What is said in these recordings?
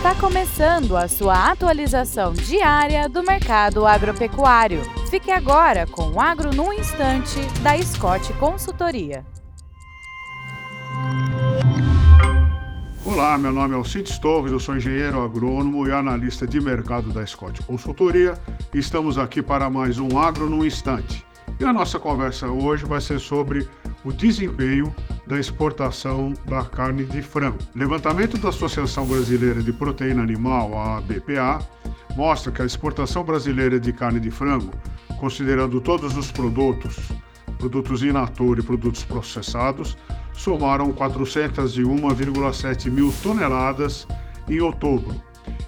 Está começando a sua atualização diária do mercado agropecuário. Fique agora com o Agro no Instante, da Scott Consultoria. Olá, meu nome é Alcides Torres, eu sou engenheiro agrônomo e analista de mercado da Scott Consultoria. Estamos aqui para mais um Agro no Instante. E a nossa conversa hoje vai ser sobre o desempenho da exportação da carne de frango. Levantamento da Associação Brasileira de Proteína Animal, a BPA, mostra que a exportação brasileira de carne de frango, considerando todos os produtos, produtos in natura e produtos processados, somaram 401,7 mil toneladas em outubro.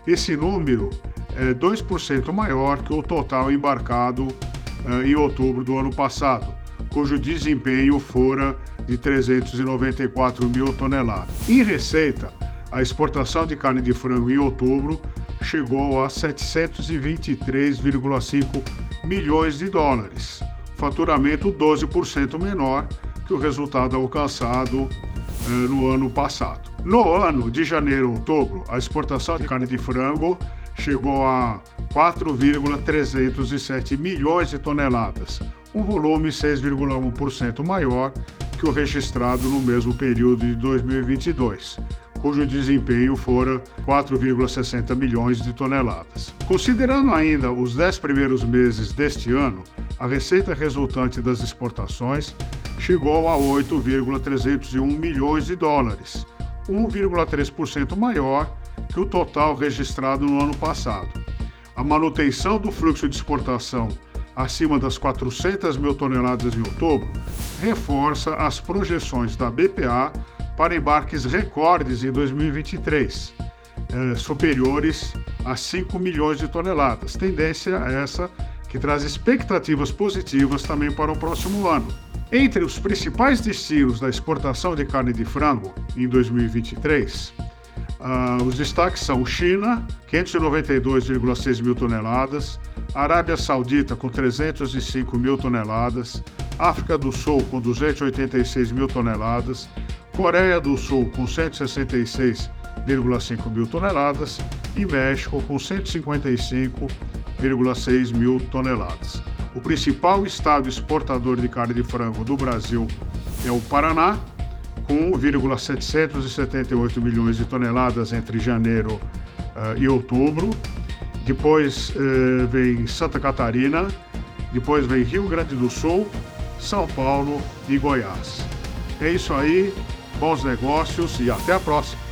Esse número é 2% maior que o total embarcado eh, em outubro do ano passado, cujo desempenho fora de 394 mil toneladas. Em receita, a exportação de carne de frango em outubro chegou a 723,5 milhões de dólares, faturamento 12% menor que o resultado alcançado eh, no ano passado. No ano de janeiro a outubro, a exportação de carne de frango chegou a 4,307 milhões de toneladas, um volume 6,1% maior que o registrado no mesmo período de 2022, cujo desempenho fora 4,60 milhões de toneladas. Considerando ainda os 10 primeiros meses deste ano, a receita resultante das exportações chegou a 8,301 milhões de dólares, 1,3% maior que o total registrado no ano passado. A manutenção do fluxo de exportação acima das 400 mil toneladas em outubro reforça as projeções da BPA para embarques recordes em 2023, eh, superiores a 5 milhões de toneladas. Tendência essa que traz expectativas positivas também para o próximo ano. Entre os principais destinos da exportação de carne de frango em 2023, Uh, os destaques são China, 592,6 mil toneladas, Arábia Saudita, com 305 mil toneladas, África do Sul, com 286 mil toneladas, Coreia do Sul, com 166,5 mil toneladas e México, com 155,6 mil toneladas. O principal estado exportador de carne de frango do Brasil é o Paraná, com 1,778 milhões de toneladas entre janeiro uh, e outubro. Depois uh, vem Santa Catarina, depois vem Rio Grande do Sul, São Paulo e Goiás. É isso aí, bons negócios e até a próxima!